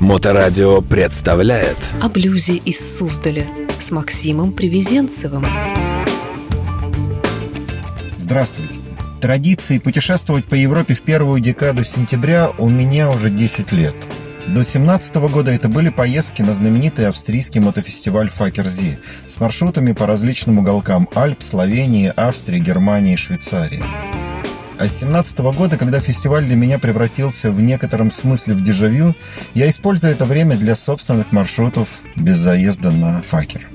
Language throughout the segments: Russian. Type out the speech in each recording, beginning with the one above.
Моторадио представляет О блюзе из Суздаля с Максимом Привезенцевым. Здравствуйте. Традиции путешествовать по Европе в первую декаду сентября у меня уже 10 лет. До 17 года это были поездки на знаменитый австрийский мотофестиваль Факерзи с маршрутами по различным уголкам Альп, Словении, Австрии, Германии и Швейцарии. А с 17 года, когда фестиваль для меня превратился в некотором смысле в дежавю, я использую это время для собственных маршрутов без заезда на Факер.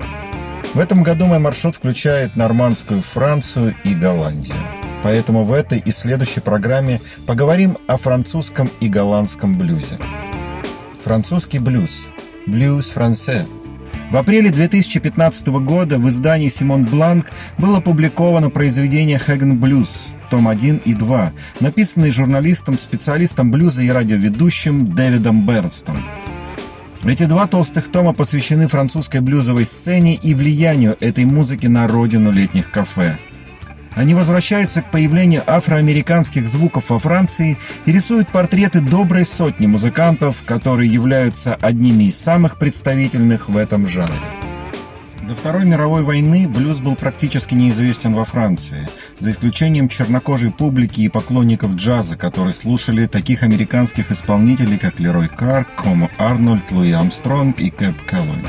В этом году мой маршрут включает нормандскую Францию и Голландию. Поэтому в этой и следующей программе поговорим о французском и голландском блюзе. Французский блюз. Блюз франце. В апреле 2015 года в издании «Симон Бланк» было опубликовано произведение «Хэгген Блюз», том 1 и 2, написанный журналистом, специалистом блюза и радиоведущим Дэвидом Бернстом. Эти два толстых тома посвящены французской блюзовой сцене и влиянию этой музыки на родину летних кафе. Они возвращаются к появлению афроамериканских звуков во Франции и рисуют портреты доброй сотни музыкантов, которые являются одними из самых представительных в этом жанре. До Второй мировой войны блюз был практически неизвестен во Франции, за исключением чернокожей публики и поклонников джаза, которые слушали таких американских исполнителей, как Лерой Карр, Комо Арнольд, Луи Армстронг и Кэп Келлен.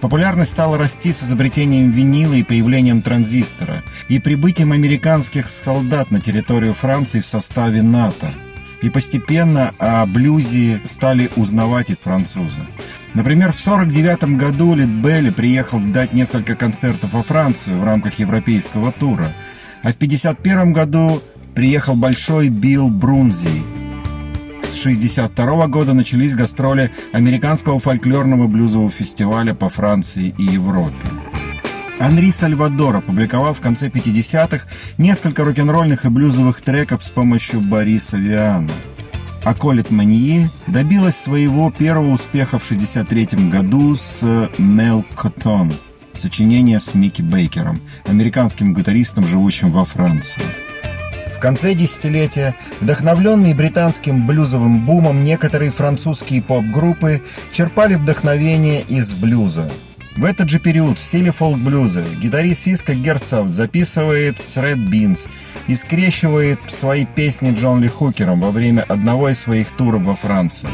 Популярность стала расти с изобретением винила и появлением транзистора, и прибытием американских солдат на территорию Франции в составе НАТО. И постепенно о блюзе стали узнавать и французы. Например, в 1949 году Лид Белли приехал дать несколько концертов во Францию в рамках европейского тура, а в 1951 году приехал большой Билл Брунзи. С 1962 года начались гастроли американского фольклорного блюзового фестиваля по Франции и Европе. Анри Сальвадор опубликовал в конце 50-х несколько рок-н-ролльных и блюзовых треков с помощью Бориса Виана – а Колет Манье добилась своего первого успеха в 1963 году с «Мел Коттон» сочинение с Микки Бейкером, американским гитаристом, живущим во Франции. В конце десятилетия, вдохновленные британским блюзовым бумом, некоторые французские поп-группы черпали вдохновение из блюза – в этот же период в стиле фолк-блюза гитарист Иска Герцов записывает с Red Beans и скрещивает свои песни Джон Ли Хукером во время одного из своих туров во Франции.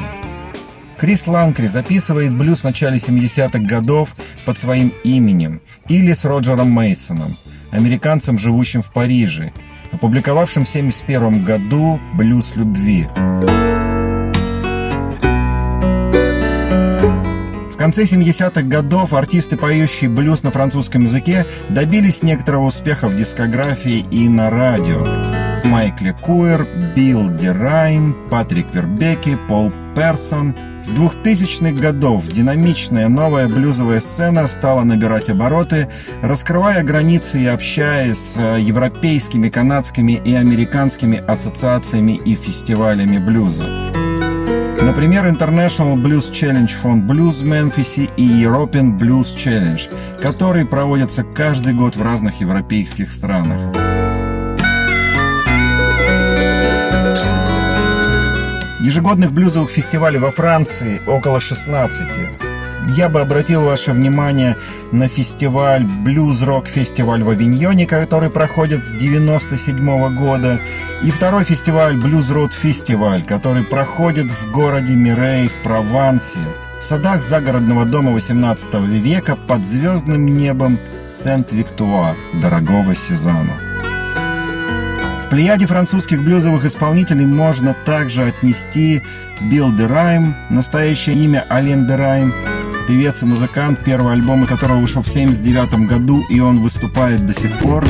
Крис Ланкри записывает блюз в начале 70-х годов под своим именем или с Роджером Мейсоном, американцем, живущим в Париже, опубликовавшим в 1971 году «Блюз любви». Конце 70-х годов артисты, поющие блюз на французском языке, добились некоторого успеха в дискографии и на радио. Майкл Куэр, Билл Дерайм, Патрик Вербеки, Пол Персон. С 2000-х годов динамичная новая блюзовая сцена стала набирать обороты, раскрывая границы и общаясь с европейскими, канадскими и американскими ассоциациями и фестивалями блюза. Например, International Blues Challenge Fond Blues Мемфисе и European Blues Challenge, которые проводятся каждый год в разных европейских странах. Ежегодных блюзовых фестивалей во Франции около 16 я бы обратил ваше внимание на фестиваль Blues Rock Фестиваль в Авиньоне, который проходит с 97 года, и второй фестиваль Blues Road Фестиваль, который проходит в городе Мирей в Провансе, в садах загородного дома 18 века под звездным небом Сент-Виктуа, дорогого Сезану. В плеяде французских блюзовых исполнителей можно также отнести Билл Дерайм, настоящее имя Ален Дерайм, певец и музыкант, первый альбом которого вышел в 79 году, и он выступает до сих пор.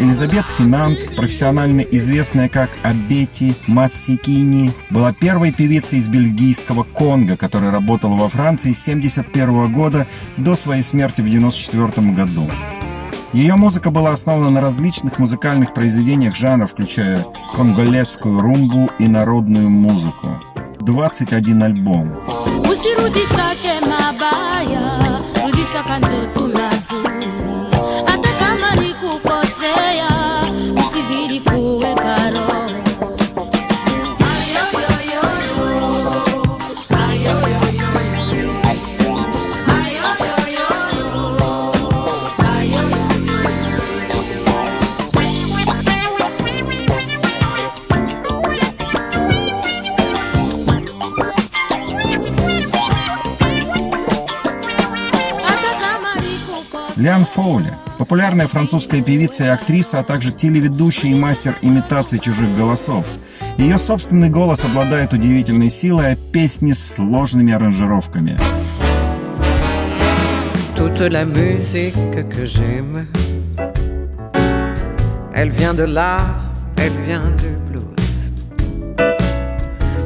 Элизабет Финант, профессионально известная как Абети Массикини, была первой певицей из бельгийского Конго, которая работала во Франции с 1971 года до своей смерти в 1994 году. Ее музыка была основана на различных музыкальных произведениях жанра, включая конголезскую румбу и народную музыку. 21 альбом. Nikukosea Фоули, популярная французская певица и актриса, а также телеведущая и мастер имитации чужих голосов. Ее собственный голос обладает удивительной силой, а песни с сложными аранжировками. Toute la musique que j'aime, elle vient de là, elle vient du blues.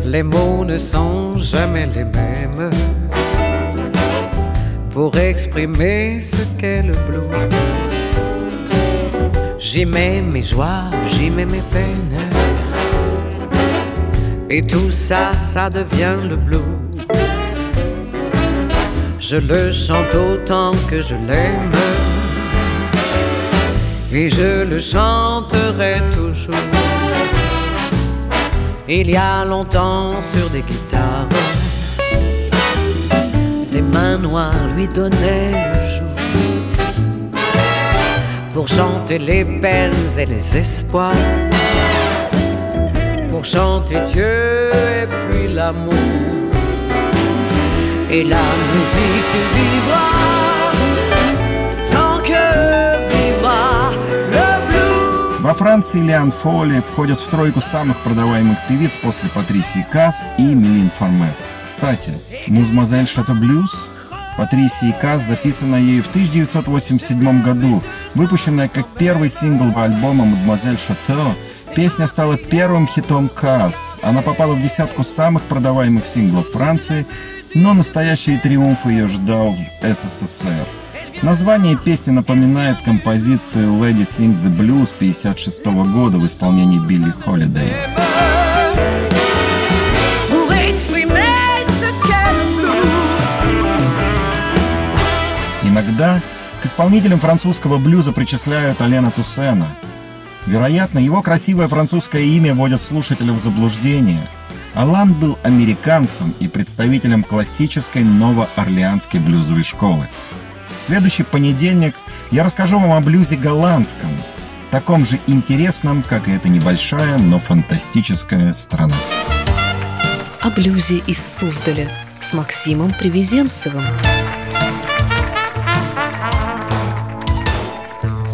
Les mots ne sont jamais les mêmes pour exprimer ce qu'est le blues. J'y mets mes joies, j'y mets mes peines. Et tout ça, ça devient le blues. Je le chante autant que je l'aime. Et je le chanterai toujours. Il y a longtemps sur des guitares noires lui donnaient le jour pour chanter les peines et les espoirs, pour chanter Dieu et puis l'amour. Et la musique vivra Во Франции Лиан Фоли входит в тройку самых продаваемых певиц после Патрисии Касс и Мелин Форме. Кстати, «Музмазель Шато Блюз» Патрисии Касс записана ею в 1987 году. Выпущенная как первый сингл альбома «Мадемуазель Шато», песня стала первым хитом Касс. Она попала в десятку самых продаваемых синглов Франции, но настоящий триумф ее ждал в СССР. Название песни напоминает композицию «Lady Sing the Blues» 1956 года в исполнении Билли Холидей. Иногда к исполнителям французского блюза причисляют Алена Туссена. Вероятно, его красивое французское имя вводит слушателя в заблуждение. Алан был американцем и представителем классической новоорлеанской блюзовой школы. В следующий понедельник я расскажу вам о блюзе голландском, таком же интересном, как и эта небольшая, но фантастическая страна. О блюзе из Суздаля с Максимом Привезенцевым.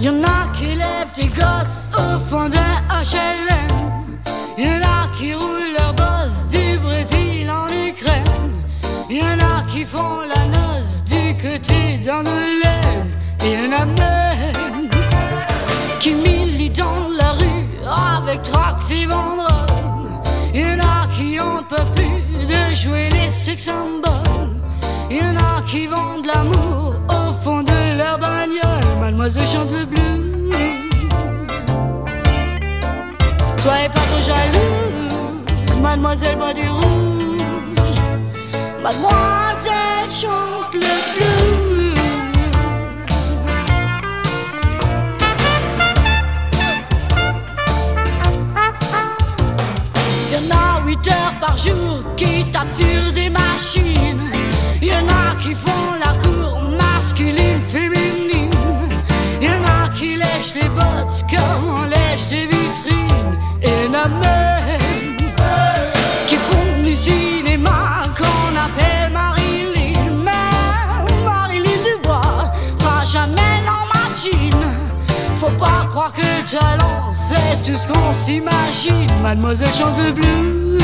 Y'en a qui lèvent des gosses au fond d'un HLM. Y'en a qui roulent leur boss du Brésil en Ukraine. Y'en a qui font la noce du côté d'Angoulême. Et y'en a même qui militent dans la rue avec tract et banderoles. Y'en a qui en peuvent plus de jouer les sex symboles. Y'en a qui vendent l'amour au fond de leur bagnole. Mademoiselle chante le blues. Soyez pas trop jalouse, mademoiselle boit du rouge. Mademoiselle chante le blues. Y'en a 8 heures par jour qui tapent sur des machines. Y'en a qui font la c'est tout ce qu'on s'imagine. Mademoiselle chante le blues.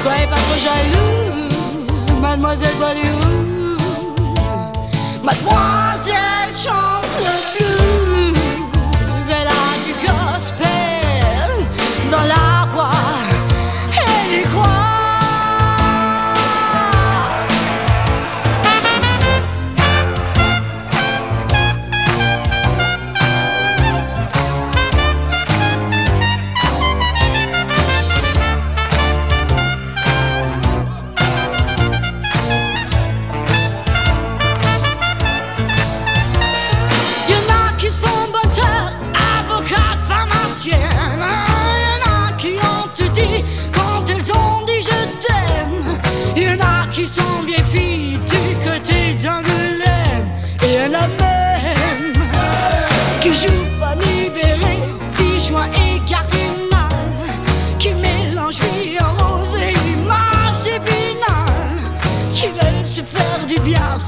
Soyez pas trop jalouse, mademoiselle rouge. Mademoiselle chante le blues.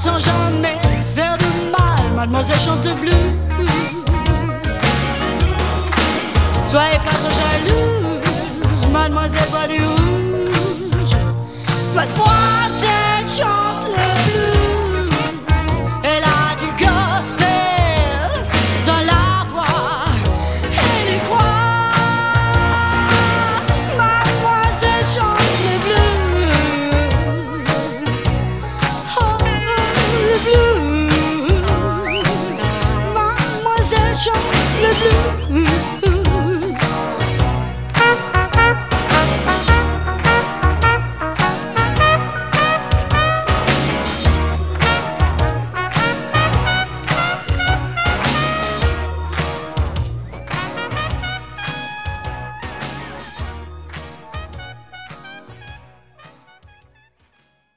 sans jamais se faire de mal, mademoiselle chante le blues. Soyez pas trop jalouse, mademoiselle voit du rouge. Mademoiselle chante